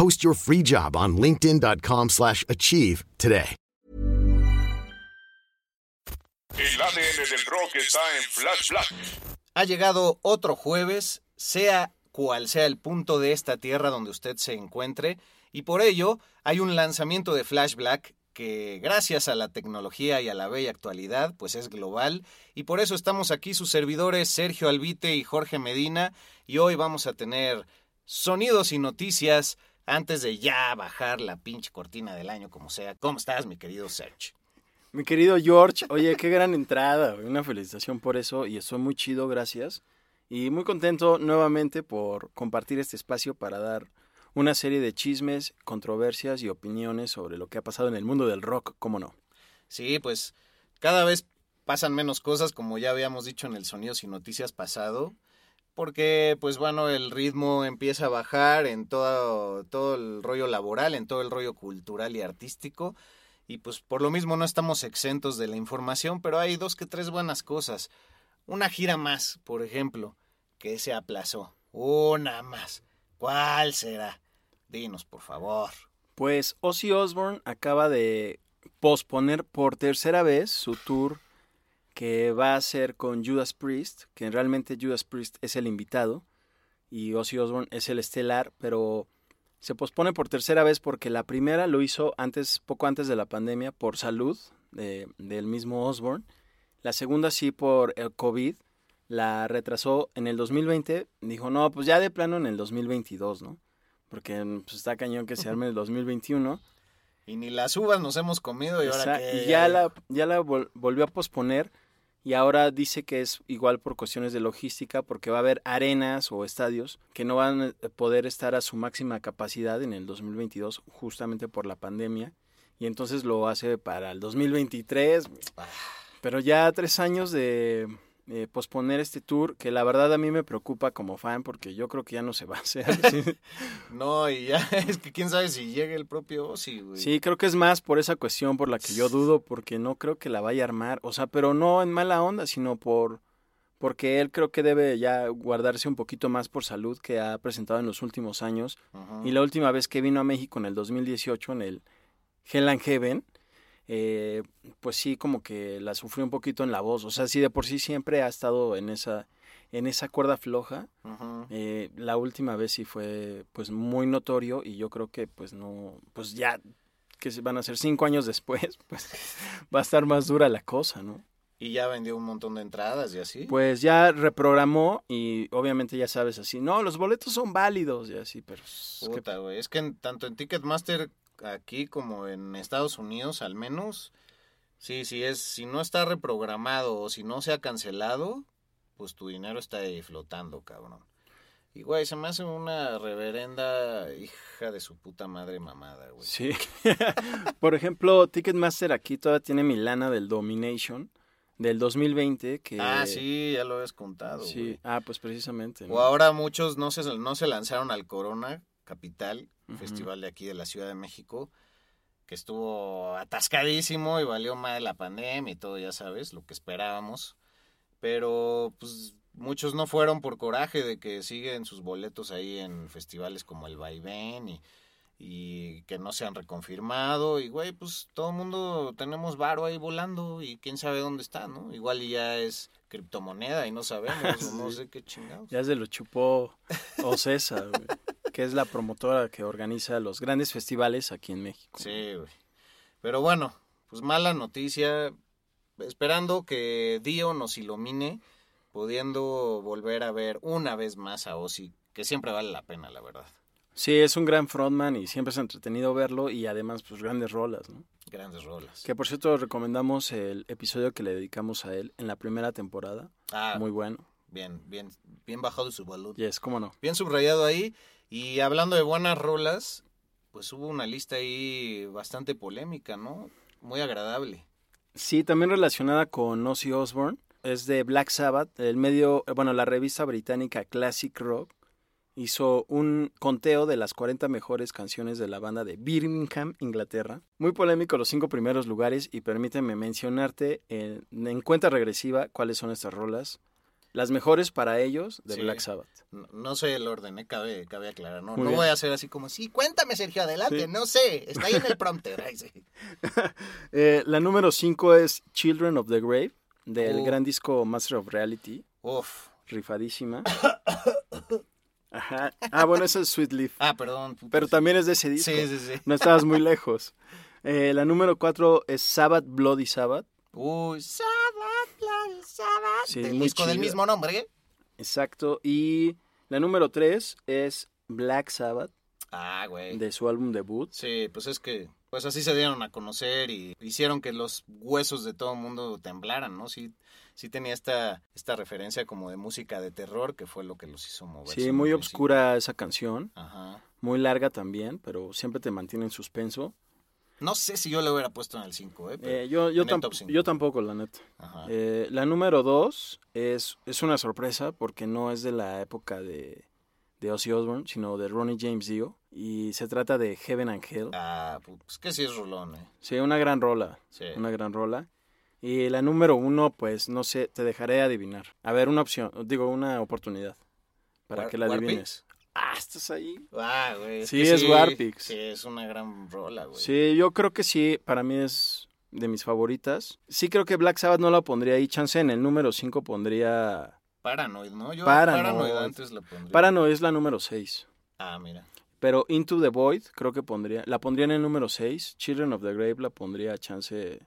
Post your free job on linkedin.com/achieve slash achieve today. El ADN del rock está en Flash Black. Ha llegado otro jueves, sea cual sea el punto de esta tierra donde usted se encuentre, y por ello hay un lanzamiento de Flash Black que gracias a la tecnología y a la bella actualidad, pues es global, y por eso estamos aquí sus servidores Sergio Albite y Jorge Medina, y hoy vamos a tener sonidos y noticias antes de ya bajar la pinche cortina del año como sea. ¿Cómo estás, mi querido Sergio? Mi querido George, oye, qué gran entrada, una felicitación por eso y estoy muy chido, gracias. Y muy contento nuevamente por compartir este espacio para dar una serie de chismes, controversias y opiniones sobre lo que ha pasado en el mundo del rock, ¿cómo no? Sí, pues cada vez pasan menos cosas, como ya habíamos dicho en el Sonidos y Noticias pasado, porque pues bueno, el ritmo empieza a bajar en todo, todo el rollo laboral, en todo el rollo cultural y artístico, y pues por lo mismo no estamos exentos de la información, pero hay dos que tres buenas cosas. Una gira más, por ejemplo, que se aplazó. Una más. ¿Cuál será? Dinos, por favor. Pues Ozzy Osbourne acaba de posponer por tercera vez su tour que va a ser con Judas Priest, que realmente Judas Priest es el invitado y Ozzy Osbourne es el estelar, pero se pospone por tercera vez porque la primera lo hizo antes, poco antes de la pandemia, por salud de- del mismo Osbourne. La segunda sí por el COVID. La retrasó en el 2020. Dijo, no, pues ya de plano en el 2022, ¿no? Porque pues, está cañón que se arme el 2021. Y ni las uvas nos hemos comido y ahora que... y ya la, ya la vol- volvió a posponer y ahora dice que es igual por cuestiones de logística porque va a haber arenas o estadios que no van a poder estar a su máxima capacidad en el 2022 justamente por la pandemia y entonces lo hace para el 2023 pero ya tres años de, eh, posponer este tour, que la verdad a mí me preocupa como fan porque yo creo que ya no se va a hacer. Sí, No, y ya, es que quién sabe si llegue el propio Ozzy, güey. Sí, creo que es más por esa cuestión por la que yo dudo, porque no creo que la vaya a armar, o sea, pero no en mala onda, sino por porque él creo que debe ya guardarse un poquito más por salud que ha presentado en los últimos años. Y la última vez que vino a México en el 2018, en el Hell and Heaven, eh, pues sí, como que la sufrió un poquito en la voz. O sea, sí, de por sí siempre ha estado en esa, en esa cuerda floja. Eh, la última vez sí fue pues muy notorio y yo creo que pues no, pues ya que se van a ser cinco años después, pues va a estar más dura la cosa, ¿no? Y ya vendió un montón de entradas y así. Pues ya reprogramó y obviamente ya sabes así, no, los boletos son válidos y así, pero es que- Puta, güey. Es que en- tanto en Ticketmaster aquí como en Estados Unidos, al menos, sí, sí es, si no está reprogramado o si no se ha cancelado, pues tu dinero está ahí flotando, cabrón. Y güey, se me hace una reverenda hija de su puta madre mamada, güey. sí. Por ejemplo, Ticketmaster aquí todavía tiene mi lana del Domination del 2020 que Ah, sí, ya lo habías contado, Sí, güey. ah, pues precisamente. ¿no? O ahora muchos no se, no se lanzaron al Corona Capital, festival de aquí de la Ciudad de México, que estuvo atascadísimo y valió más la pandemia y todo, ya sabes, lo que esperábamos. Pero pues muchos no fueron por coraje de que siguen sus boletos ahí en festivales como el Vaivén y, y que no se han reconfirmado. Y güey, pues todo el mundo tenemos varo ahí volando y quién sabe dónde está, ¿no? Igual y ya es criptomoneda y no sabemos, no sé qué chingados. Ya se lo chupó Ocesa, güey, que es la promotora que organiza los grandes festivales aquí en México. Sí, güey. Pero bueno, pues mala noticia. Esperando que Dio nos ilumine, pudiendo volver a ver una vez más a Ozzy, que siempre vale la pena, la verdad. Sí, es un gran frontman y siempre es entretenido verlo y además pues grandes rolas, ¿no? Grandes rolas. Que por cierto recomendamos el episodio que le dedicamos a él en la primera temporada. Ah, Muy bueno. bien, bien, bien bajado su valor. Yes, cómo no. Bien subrayado ahí. Y hablando de buenas rolas, pues hubo una lista ahí bastante polémica, ¿no? Muy agradable. Sí, también relacionada con Ozzy Osbourne. Es de Black Sabbath, el medio, bueno, la revista británica Classic Rock hizo un conteo de las 40 mejores canciones de la banda de Birmingham, Inglaterra. Muy polémico los cinco primeros lugares y permíteme mencionarte en, en cuenta regresiva cuáles son estas rolas. Las mejores para ellos de Sí. Black Sabbath. No, no sé el orden, ¿eh? cabe, cabe aclarar. No, voy a hacer así como, sí, cuéntame, Sergio, adelante. Sí. No sé, está ahí en el prompter. Ay, sí. Eh, la número 5 es Children of the Grave, del Oh. gran disco Master of Reality. Uf. Rifadísima. Ajá. Ah, bueno, esa es Sweet Leaf. Ah, perdón. Pero también es de ese disco. Sí, sí, sí. No estabas muy lejos. Eh, la número 4 es Sabbath Bloody Sabbath. Uy, Sabbath, Bloody Sabbath. Sí, del disco del mismo nombre, ¿eh? Exacto. Y la número 3 es Black Sabbath, Ah, güey. de su álbum debut. Sí, pues es que, pues así se dieron a conocer y hicieron que los huesos de todo el mundo temblaran, ¿no? Sí, sí tenía esta, esta referencia como de música de terror que fue lo que los hizo mover. Sí, muy obscura esa canción. Ajá. Muy larga también, pero siempre te mantiene en suspenso. No sé si yo le hubiera puesto en el 5, ¿eh? Pero Eh, yo, yo, tamp- yo tampoco, la neta. Ajá. Eh, la número 2 es, es una sorpresa porque no es de la época de, de Ozzy Osbourne, sino de Ronnie James Dio. Y se trata de Heaven and Hell. Ah, pues que sí es rolón, ¿eh? Sí, una gran rola. Sí. Una gran rola. Y la número uno, pues no sé, te dejaré adivinar. A ver, una opción, digo, una oportunidad para War- que la adivines. Ah, estás ahí. Ah, güey. Sí, que es Warpix. Sí, es una gran rola, güey. Sí, yo creo que sí, para mí es de mis favoritas. Sí creo que Black Sabbath no la pondría ahí. Chance en el número 5 pondría... Paranoid, ¿no? Yo Paranoid. Paranoid, antes la pondría. Paranoid es la número 6. Ah, mira. Pero Into the Void creo que pondría... La pondría en el número 6. Children of the Grave la pondría chance...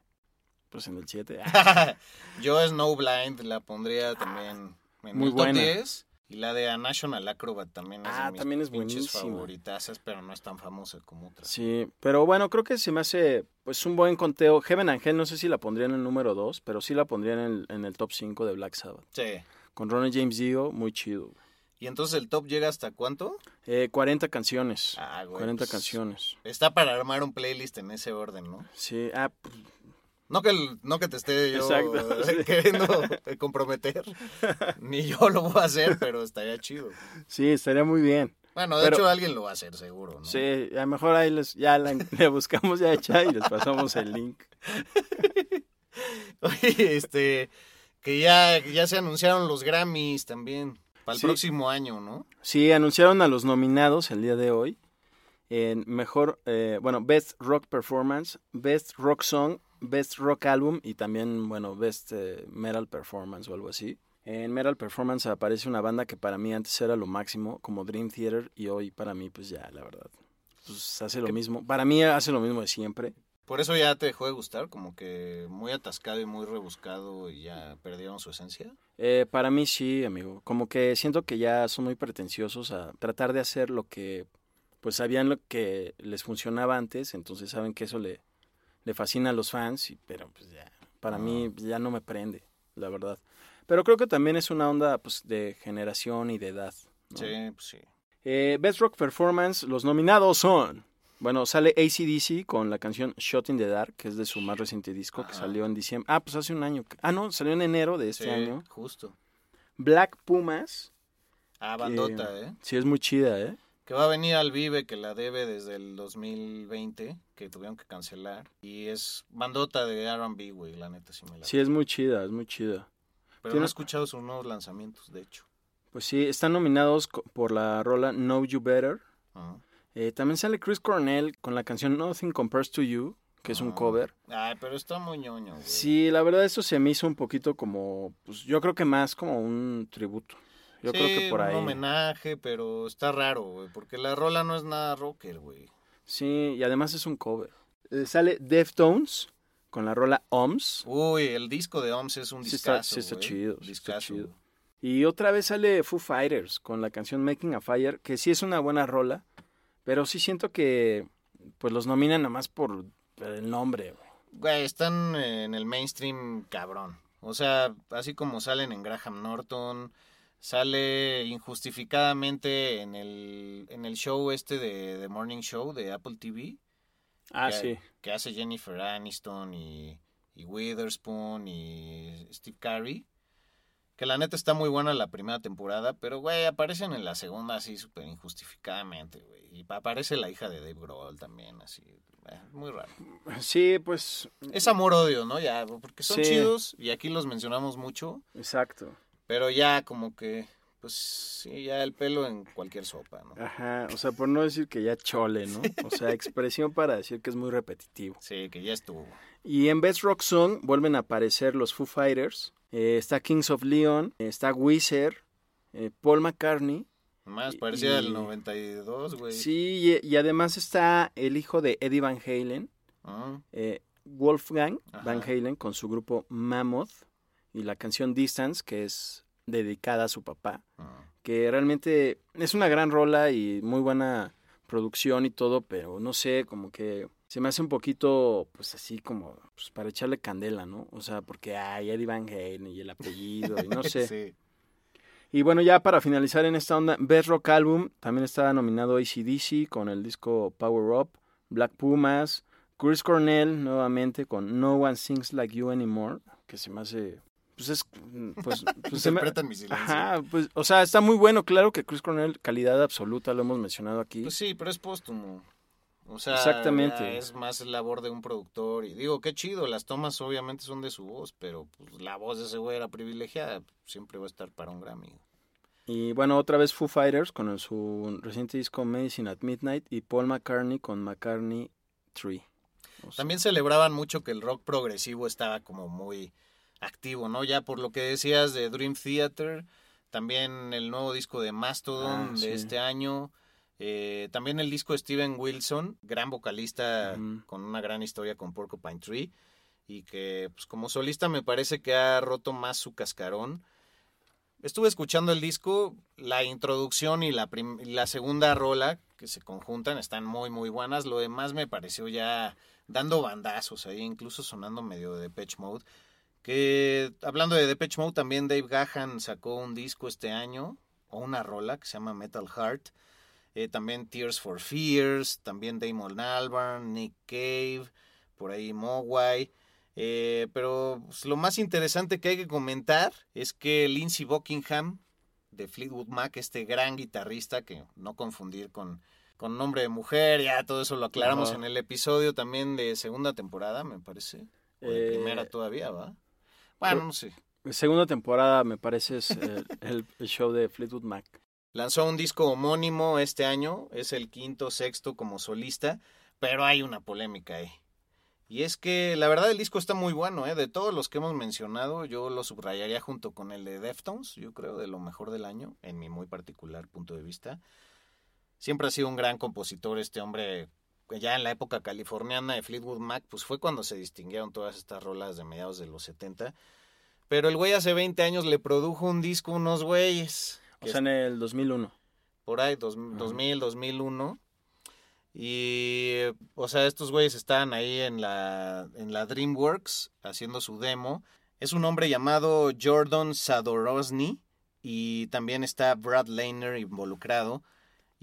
Pues en el 7. Yo Snowblind la pondría también en Muy el top buena. 10. Y la de A National Acrobat también es Ah, de mis también es pinches buenísima. favoritazas, pero no es tan famosa como otras. Sí, pero bueno, creo que se me hace pues un buen conteo. Heaven and Hell no sé si la pondría en el número 2, pero sí la pondría en el, en el top 5 de Black Sabbath. Sí. Con Ronnie James Dio, muy chido. ¿Y entonces el top llega hasta cuánto? Eh, 40 canciones. Ah, güey. 40 pues, canciones. Está para armar un playlist en ese orden, ¿no? Sí, ah, pues, No que, el- no que te esté yo Exacto, sí. queriendo comprometer, ni yo lo voy a hacer, pero estaría chido. Sí, estaría muy bien. Bueno, de Pero- hecho alguien lo va a hacer seguro, ¿no? Sí, a lo mejor ahí les, ya la- le buscamos ya hecha y les pasamos el link. Oye, este, que ya, ya se anunciaron los Grammys también, para el Sí. próximo año, ¿no? Sí, anunciaron a los nominados el día de hoy en mejor, eh, bueno, Best Rock Performance, Best Rock Song, Best Rock Album y también, bueno, Best eh, Metal Performance o algo así. En Metal Performance aparece una banda que para mí antes era lo máximo, como Dream Theater, y hoy para mí, pues ya, la verdad, pues hace lo mismo. Para mí hace lo mismo de siempre. Por eso ya te dejó de gustar, como que muy atascado y muy rebuscado y ya perdieron su esencia. Eh, para mí sí, amigo. Como que siento que ya son muy pretenciosos a tratar de hacer lo que, pues sabían lo que les funcionaba antes, entonces saben que eso le, le fascina a los fans, y, pero pues ya, para mí ya no me prende, la verdad. Pero creo que también es una onda pues de generación y de edad. ¿no? Sí, pues sí. Eh, Best Rock Performance, los nominados son. Bueno, sale ACDC con la canción Shot in the Dark, que es de su más reciente disco, que salió en diciembre. Ah, pues hace un año. Ah, no, salió en enero de este sí, año. justo. Black Pumas. Ah, que- bandota, ¿eh? Sí, es muy chida, ¿eh? Que va a venir al Vive, que la debe desde el 2020, que tuvieron que cancelar. Y es bandota de R&B, güey, la neta sí me la... Sí, es muy chida, es muy chida. Pero no he escuchado sus nuevos lanzamientos, de hecho. Pues sí, están nominados por la rola Know You Better. Eh, también sale Chris Cornell con la canción Nothing Compares to You, que es un Ah. cover. Ay, pero está muy ñoño, güey. Sí, la verdad eso se me hizo un poquito como, pues yo creo que más como un tributo. Yo creo que Sí, por ahí. un homenaje, pero está raro, güey, porque la rola no es nada rocker, güey. Sí, y además es un cover. Eh, sale Deftones con la rola OMS. Uy, el disco de OMS es un Sí está- discazo, sí está güey. chido, sí está Discazo. chido. Y otra vez sale Foo Fighters con la canción Making a Fire, que sí es una buena rola, pero sí siento que pues los nominan nada más por el nombre. güey. Güey, están en el mainstream cabrón. O sea, así como salen en Graham Norton, sale injustificadamente en el, en el show este de The Morning Show de Apple TV. Ah, que, sí. que hace Jennifer Aniston y, y Witherspoon y Steve Carey. Que la neta está muy buena la primera temporada, pero güey, aparecen en la segunda así súper injustificadamente, güey. Y aparece la hija de Dave Grohl también, así. eh, muy raro. Sí, pues Es amor-odio, ¿no? Ya, porque son Sí. chidos y aquí los mencionamos mucho, exacto. Pero ya como que, pues sí, ya el pelo en cualquier sopa, ¿no? Ajá, o sea, por no decir que ya chole, ¿no? O sea, expresión para decir que es muy repetitivo. Sí, que ya estuvo. Y en Best Rock Song vuelven a aparecer los Foo Fighters. Eh, está Kings of Leon, está Weezer, eh, Paul McCartney. Más parecía y- del 92, güey. Sí, y, y además está el hijo de Eddie Van Halen, Ah, eh, Wolfgang Ajá. Van Halen, con su grupo Mammoth. Y la canción Distance, que es dedicada a su papá. ah. que realmente es una gran rola y muy buena producción y todo, pero no sé, como que se me hace un poquito, pues así como, pues para echarle candela, ¿no? O sea, porque hay Eddie Van Halen y el apellido y no sé. Sí. Y bueno, ya para finalizar en esta onda, Best Rock Album, también está nominado ACDC con el disco Power Up, Black Pumas, Chris Cornell nuevamente con No One Sings Like You Anymore, que se me hace, pues es, pues, pues se me- Interpretan mi silencio. Ajá, pues, o sea, está muy bueno, claro que Chris Cornell, calidad absoluta, lo hemos mencionado aquí. Pues sí, pero es póstumo. O sea, Exactamente. es más labor de un productor. Y digo, qué chido, las tomas obviamente son de su voz, pero pues, la voz de ese güey era privilegiada. Siempre va a estar para un Grammy. Y bueno, otra vez Foo Fighters con el- su reciente disco Medicine at Midnight y Paul McCartney con McCartney 3. O sea, También celebraban mucho que el rock progresivo estaba como muy activo, ¿no? Ya por lo que decías de Dream Theater, también el nuevo disco de Mastodon Ah, de sí. este año, eh, también el disco de Steven Wilson, gran vocalista con una gran historia con Porcupine Tree y que pues como solista me parece que ha roto más su cascarón. Estuve escuchando el disco, la introducción y la, la segunda rola que se conjuntan están muy muy buenas. Lo demás me pareció ya dando bandazos ahí, incluso sonando medio de Depeche Mode. Que hablando de Depeche Mode, también Dave Gahan sacó un disco este año, o una rola que se llama Metal Heart. Eh, también Tears for Fears, también Damon Albarn, Nick Cave, por ahí Mogwai. Eh, pero pues, lo más interesante que hay que comentar es que Lindsey Buckingham de Fleetwood Mac, este gran guitarrista, que no confundir con, con nombre de mujer, ya todo eso lo aclaramos en el episodio también de segunda temporada, me parece. O de Eh, primera todavía, ¿va? Bueno, no sé. Segunda temporada, me parece, es el, el- el show de Fleetwood Mac. Lanzó un disco homónimo este año, es el quinto, sexto como solista, pero hay una polémica ahí. Y es que la verdad el disco está muy bueno, ¿eh? De todos los que hemos mencionado, yo lo subrayaría junto con el de Deftones, yo creo, de lo mejor del año, en mi muy particular punto de vista. Siempre ha sido un gran compositor este hombre, ya en la época californiana de Fleetwood Mac, pues fue cuando se distinguieron todas estas rolas de mediados de los 70. Pero el güey hace 20 años le produjo un disco a unos güeyes. O sea, en el 2001. por ahí, dos- 2000, 2001. Y, o sea, estos güeyes estaban ahí en la, en la DreamWorks haciendo su demo. Es un hombre llamado Jordan Sadorosny y también está Brad Lehner involucrado.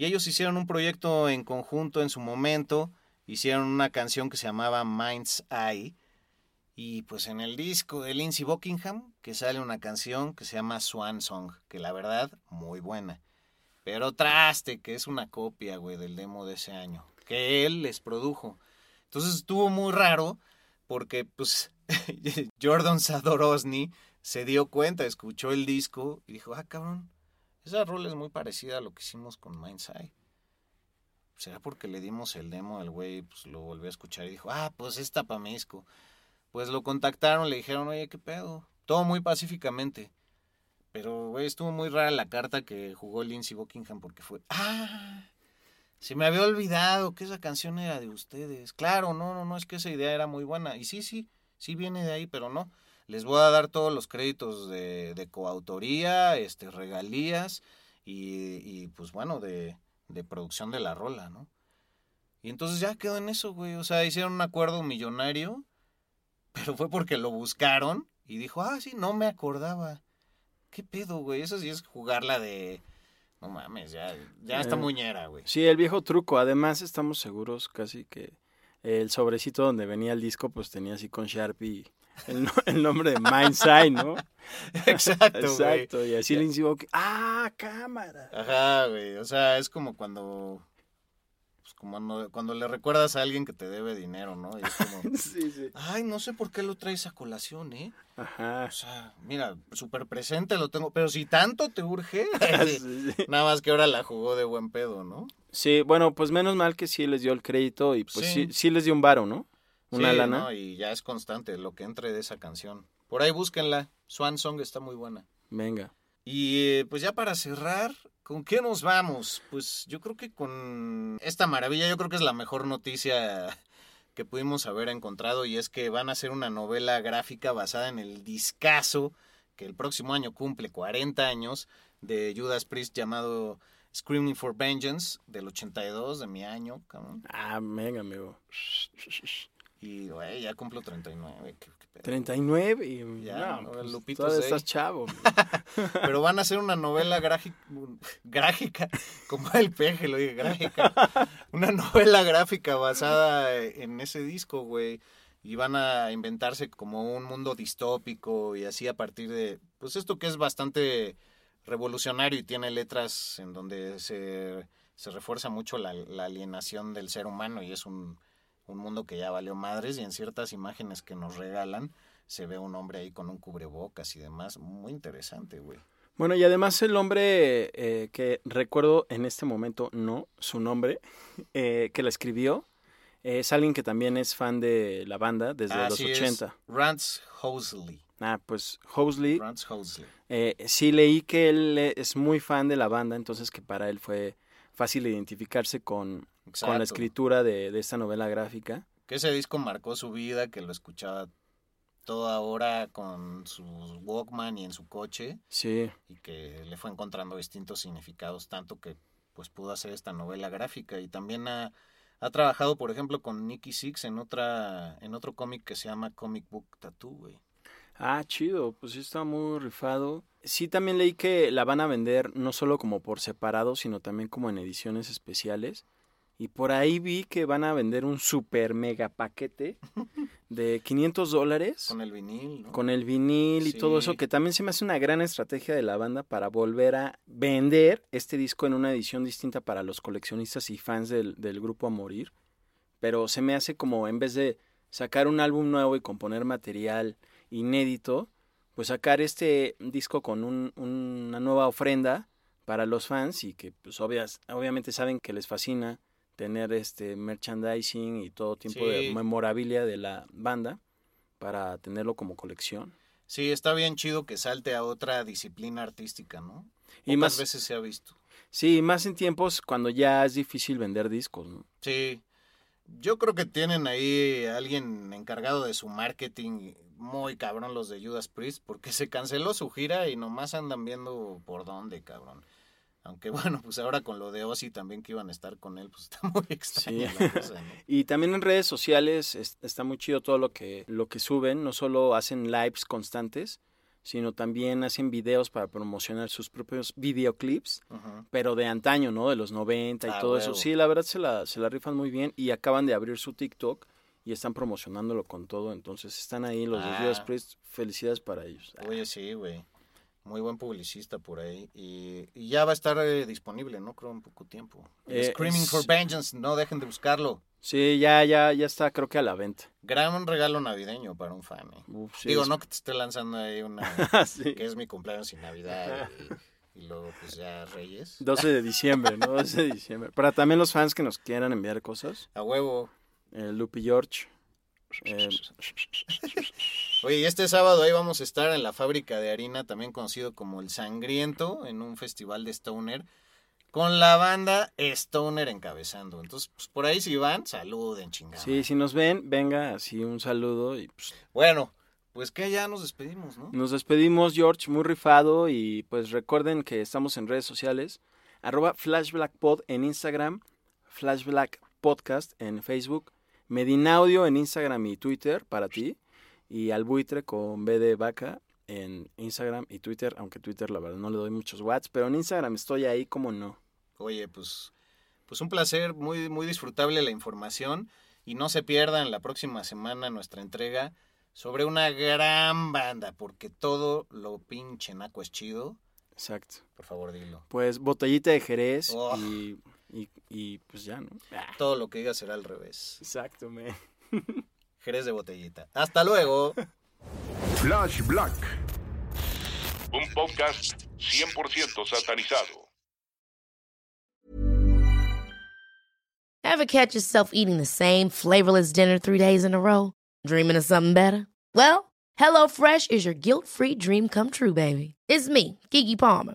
Y ellos hicieron un proyecto en conjunto en su momento. Hicieron una canción que se llamaba Mind's Eye. Y pues en el disco de Lindsey Buckingham, que sale una canción que se llama Swan Song, que la verdad, muy buena. Pero traste, que es una copia, güey, del demo de ese año, que él les produjo. Entonces estuvo muy raro, porque pues Jordan Sadorosny se dio cuenta, escuchó el disco y dijo, ah, cabrón, esa rola es muy parecida a lo que hicimos con Mind's Eye. ¿Será porque le dimos el demo al güey, pues lo volvió a escuchar y dijo, ah, pues mi disco. Pues lo contactaron, le dijeron, oye, ¿qué pedo? Todo muy pacíficamente. Pero, güey, estuvo muy rara la carta que jugó Lindsey Buckingham porque fue, ah, se me había olvidado que esa canción era de ustedes. Claro, no, no, no, es que esa idea era muy buena. Y sí, sí, sí viene de ahí, pero no. Les voy a dar todos los créditos de, de coautoría, este, regalías y, y pues bueno, de, de producción de la rola, ¿no? Y entonces ya quedó en eso, güey. O sea, hicieron un acuerdo millonario, pero fue porque lo buscaron y dijo, ah, sí, no me acordaba. ¿Qué pedo, güey? Eso sí es jugarla de... No mames, ya, ya está Eh, muñera, güey. Sí, el viejo truco. Además, estamos seguros casi que el sobrecito donde venía el disco, pues tenía así con Sharpie el, no- el nombre de Mindside, ¿no? Exacto, güey. Exacto. Y así le insinuó que, ¡ah, cámara! Ajá, güey. O sea, es como cuando... Pues como cuando, cuando le recuerdas a alguien que te debe dinero, ¿no? Y es como... Sí, sí. Ay, no sé por qué lo traes a colación, ¿eh? Ajá. O sea, mira, súper presente lo tengo, pero si tanto te urge, Sí, nada más que ahora la jugó de buen pedo, ¿no? Sí, bueno, pues menos mal que sí les dio el crédito y pues sí, Sí. sí, les dio un varo, ¿no? Una Sí, lana. ¿no? Y ya es constante lo que entre de esa canción. Por ahí búsquenla, Swan Song está muy buena. Venga. Y eh, pues ya para cerrar, ¿con qué nos vamos? Pues yo creo que con esta maravilla, yo creo que es la mejor noticia que pudimos haber encontrado y es que van a hacer una novela gráfica basada en el discazo que el próximo año cumple 40 años de Judas Priest llamado Screaming for Vengeance del 82 de mi año, cabrón. Ah, venga, amigo. Y güey, ya cumplo 39. qué- qué pedo. 39 y Ya, no, pues, Lupito todavía estás chavo. Pero van a hacer una novela gráfica, gráfica, como el peje lo dije, gráfica. Una novela gráfica basada en ese disco, güey. Y van a inventarse como un mundo distópico y así a partir de, pues esto que es bastante revolucionario y tiene letras en donde se, se refuerza mucho la, la alienación del ser humano y es un, un mundo que ya valió madres y en ciertas imágenes que nos regalan se ve un hombre ahí con un cubrebocas y demás. Muy interesante, güey. Bueno, y además el hombre eh, que recuerdo en este momento, no, su nombre, eh, que la escribió, es alguien que también es fan de la banda desde los Así es, 80. Rance Hosley. Ah, pues Hosley, Rance Hosley. eh, sí leí que él es muy fan de la banda, entonces que para él fue fácil identificarse con, con Exacto. la escritura de, de esta novela gráfica. Que ese disco marcó su vida, que lo escuchaba toda hora con su Walkman y en su coche Sí, y que le fue encontrando distintos significados, tanto que pues pudo hacer esta novela gráfica y también ha, ha trabajado, por ejemplo, con Nicky Six en otra en otro cómic que se llama Comic Book Tattoo, güey. Ah, chido, pues sí está muy rifado. Sí, también leí que la van a vender no solo como por separado, sino también como en ediciones especiales. Y por ahí vi que van a vender un super mega paquete de 500 dólares. Con el vinil, ¿no? Con el vinil y todo eso, que también se me hace una gran estrategia de la banda para volver a vender este disco en una edición distinta para los coleccionistas y fans del, del grupo a morir. Pero se me hace como en vez de sacar un álbum nuevo y componer material inédito, pues sacar este disco con un- una nueva ofrenda para los fans y que pues obvias- obviamente saben que les fascina tener este merchandising y todo tipo de memorabilia de la banda para tenerlo como colección. Sí, está bien chido que salte a otra disciplina artística, ¿no? Y más- veces se ha visto. Sí, más en tiempos cuando ya es difícil vender discos, ¿no? Sí. Yo creo que tienen ahí alguien encargado de su marketing muy cabrón los de Judas Priest porque se canceló su gira y nomás andan viendo por dónde, cabrón. Aunque bueno, pues ahora con lo de Ozzy también que iban a estar con él, pues está muy extraña Sí. la cosa, ¿no? Y también en redes sociales es- está muy chido todo lo que, lo que suben. No solo hacen lives constantes, sino también hacen videos para promocionar sus propios videoclips, pero de antaño, ¿no? De los 90 y Ah, todo eso. Sí, la verdad se la, se la rifan muy bien y acaban de abrir su TikTok y están promocionándolo con todo. Entonces están ahí los de Ah. Judas Priest. Felicidades para ellos. Oye, sí, güey. Muy buen publicista por ahí. Y, y ya va a estar eh, disponible, ¿no? Creo en poco tiempo. Eh, Screaming for Vengeance, no dejen de buscarlo. Sí, ya, ya, ya está creo que a la venta. Gran regalo navideño para un fan. ¿eh? Uf, sí, Digo, es- no que te esté lanzando ahí una... Sí. que es mi cumpleaños y Navidad y, y luego pues ya Reyes. 12 de diciembre, ¿no? 12 de diciembre. Para también los fans que nos quieran enviar cosas. A huevo. Eh, Lupi George. Eh, Oye, y este sábado ahí vamos a estar en la fábrica de harina, también conocido como El Sangriento, en un festival de Stoner, con la banda Stoner encabezando. Entonces, pues por ahí si van, saluden, chingada. sí, si nos ven, venga, así un saludo. Y pues, Bueno, pues que ya nos despedimos, ¿no? nos despedimos, George, muy rifado. Y pues recuerden que estamos en redes sociales. Arroba FlashBlackPod en Instagram. Flashblack Podcast en Facebook. Medinaudio en Instagram y Twitter para ti. Y al buitre con B de vaca en Instagram y Twitter. Aunque Twitter, la verdad, no le doy muchos watts. Pero en Instagram estoy ahí como no. Oye, pues, pues un placer, muy, muy disfrutable la información. Y no se pierdan la próxima semana nuestra entrega sobre una gran banda, porque todo lo pinche naco es chido. Exacto. Por favor, dilo. Pues botellita de Jerez Oh. y, y, y, pues ya, ¿no? Ah, Todo lo que diga será al revés. exacto, me. Jerez de botellita. Hasta luego. Flash Black. Un podcast 100% satanizado. Ever catch yourself eating the same flavorless dinner three days in a row? Dreaming of something better? Well, HelloFresh is your guilt free dream come true, baby. It's me, Kiki Palmer.